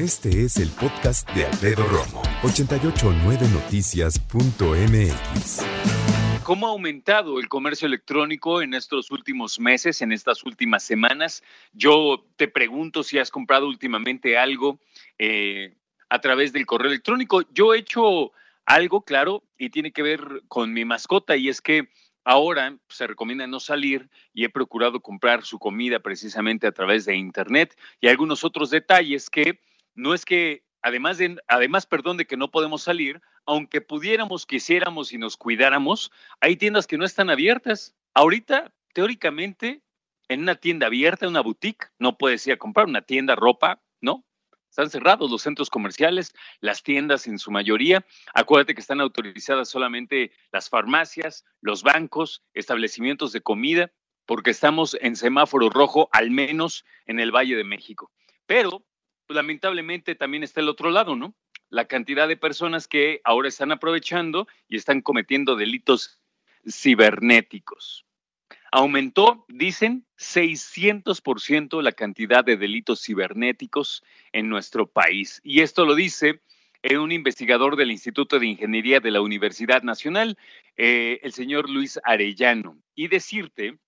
Este es el podcast de Alfredo Romo, 889noticias.mx. ¿Cómo ha aumentado el comercio electrónico en estos últimos meses, en estas últimas semanas? Yo te pregunto si has comprado últimamente algo eh, a través del correo electrónico. Yo he hecho algo, claro, y tiene que ver con mi mascota, y es que ahora se recomienda no salir y he procurado comprar su comida precisamente a través de Internet y algunos otros detalles que no es que, además, de, además, perdón, de que no podemos salir, aunque pudiéramos, quisiéramos y nos cuidáramos, hay tiendas que no están abiertas. Ahorita, teóricamente, en una tienda abierta, una boutique, no puedes ir a comprar una tienda, ropa, ¿no? Están cerrados los centros comerciales, las tiendas en su mayoría. Acuérdate que están autorizadas solamente las farmacias, los bancos, establecimientos de comida, porque estamos en semáforo rojo, al menos en el Valle de México. Pero, pues, lamentablemente, también está el otro lado, ¿no? La cantidad de personas que ahora están aprovechando y están cometiendo delitos cibernéticos. Aumentó, dicen, 600% la cantidad de delitos cibernéticos en nuestro país. Y esto lo dice eh, un investigador del Instituto de Ingeniería de la Universidad Nacional, eh, el señor Luis Arellano. Y decirte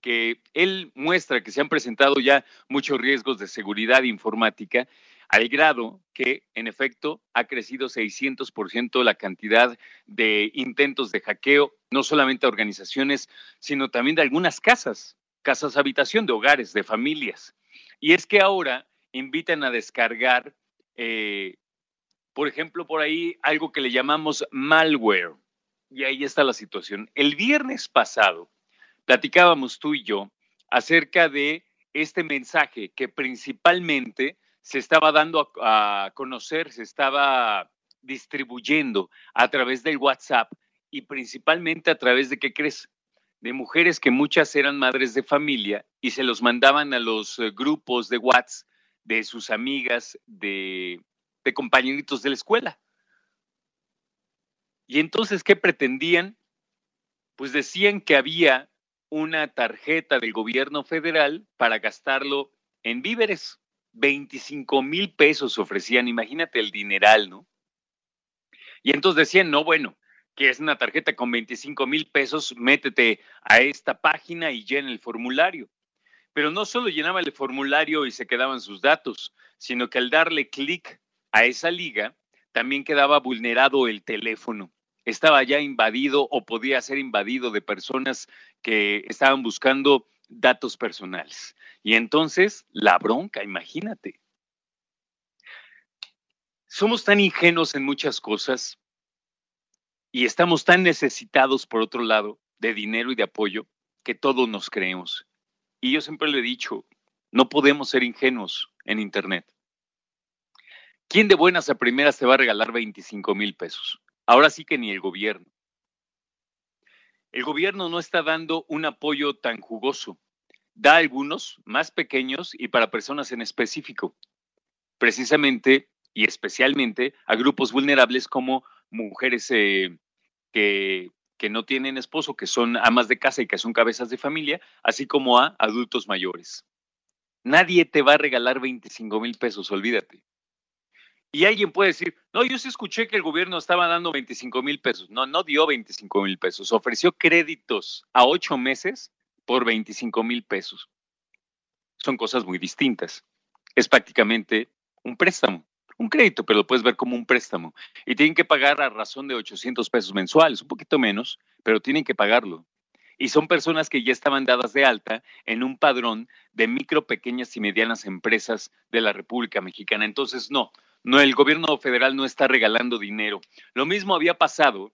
que él muestra que se han presentado ya muchos riesgos de seguridad informática al grado que, en efecto, ha crecido 600% la cantidad de intentos de hackeo, no solamente a organizaciones, sino también de algunas casas, casas habitación, de hogares, de familias. Y es que ahora invitan a descargar, eh, por ejemplo, por ahí algo que le llamamos malware. Y ahí está la situación. El viernes pasado platicábamos tú y yo acerca de este mensaje que principalmente se estaba dando a, conocer, se estaba distribuyendo a través del WhatsApp y principalmente a través de, ¿qué crees? De mujeres que muchas eran madres de familia y se los mandaban a los eh, grupos de WhatsApp de sus amigas, de, de compañeritos de la escuela. Y entonces, ¿qué pretendían? Pues decían que había una tarjeta del gobierno federal para gastarlo en víveres. 25 mil pesos ofrecían, imagínate el dineral, ¿no? Y entonces decían, no, bueno, que es una tarjeta con 25 mil pesos, métete a esta página y llena el formulario. Pero no solo llenaba el formulario y se quedaban sus datos, sino que al darle clic a esa liga, también quedaba vulnerado el teléfono. Estaba ya invadido o podía ser invadido de personas que estaban buscando datos personales. Y entonces, la bronca, imagínate. Somos tan ingenuos en muchas cosas y estamos tan necesitados, por otro lado, de dinero y de apoyo que todos nos creemos. Y yo siempre le he dicho, no podemos ser ingenuos en Internet. ¿Quién de buenas a primeras te va a regalar 25 mil pesos? Ahora sí que ni el gobierno. El gobierno no está dando un apoyo tan jugoso da algunos más pequeños y para personas en específico, precisamente y especialmente a grupos vulnerables como mujeres eh, que, no tienen esposo, que son amas de casa y que son cabezas de familia, así como a adultos mayores. Nadie te va a regalar 25 mil pesos, olvídate. Y alguien puede decir, no, yo sí escuché que el gobierno estaba dando 25 mil pesos. No, no dio 25 mil pesos, ofreció créditos a ocho meses por 25 mil pesos. Son cosas muy distintas. Es prácticamente un préstamo, un crédito, pero lo puedes ver como un préstamo. Y tienen que pagar a razón de 800 pesos mensuales, un poquito menos, pero tienen que pagarlo. Y son personas que ya estaban dadas de alta en un padrón de micro, pequeñas y medianas empresas de la República Mexicana. Entonces, no, no, el gobierno federal no está regalando dinero. Lo mismo había pasado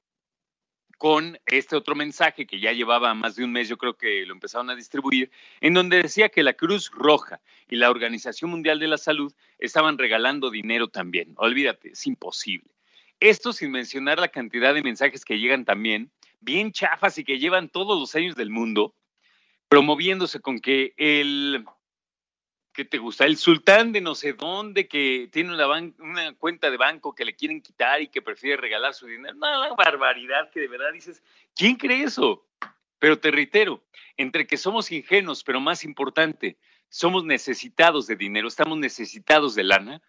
con este otro mensaje que ya llevaba más de un mes, yo creo que lo empezaron a distribuir, en donde decía que la Cruz Roja y la Organización Mundial de la Salud estaban regalando dinero también. Olvídate, es imposible. Esto sin mencionar la cantidad de mensajes que llegan también, bien chafas y que llevan todos los años del mundo, promoviéndose con que el ¿qué te gusta? El sultán de no sé dónde que tiene una, una, cuenta de banco que le quieren quitar y que prefiere regalar su dinero. Una barbaridad que de verdad dices, ¿quién cree eso? Pero te reitero, entre que somos ingenuos, pero más importante, somos necesitados de dinero, estamos necesitados de lana,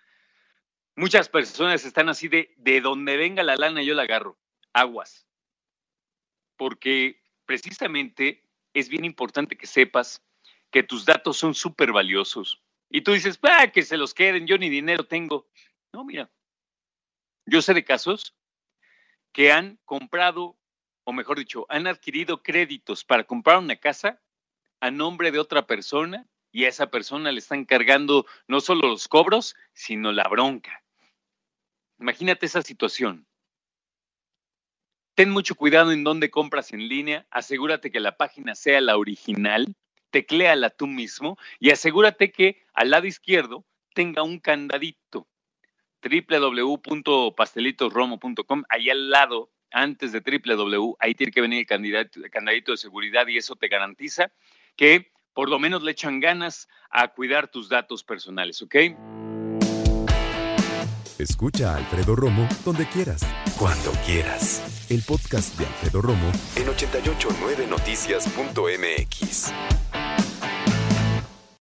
Muchas personas están así de, de donde venga la lana yo la agarro. Aguas. Porque precisamente es bien importante que sepas que tus datos son súper valiosos. Y tú dices, ah, que se los queden, yo ni dinero tengo. No, mira, yo sé de casos que han comprado, o mejor dicho, han adquirido créditos para comprar una casa a nombre de otra persona y a esa persona le están cargando no solo los cobros, sino la bronca. Imagínate esa situación. Ten mucho cuidado en dónde compras en línea, asegúrate que la página sea la original, tecléala tú mismo y asegúrate que al lado izquierdo tenga un candadito www.pastelitosromo.com, ahí al lado, antes de www, ahí tiene que venir el, candidato, el candadito de seguridad y eso te garantiza que por lo menos le echan ganas a cuidar tus datos personales, ¿ok? Escucha a Alfredo Romo donde quieras. Cuando quieras. El podcast de Alfredo Romo en 889noticias.mx.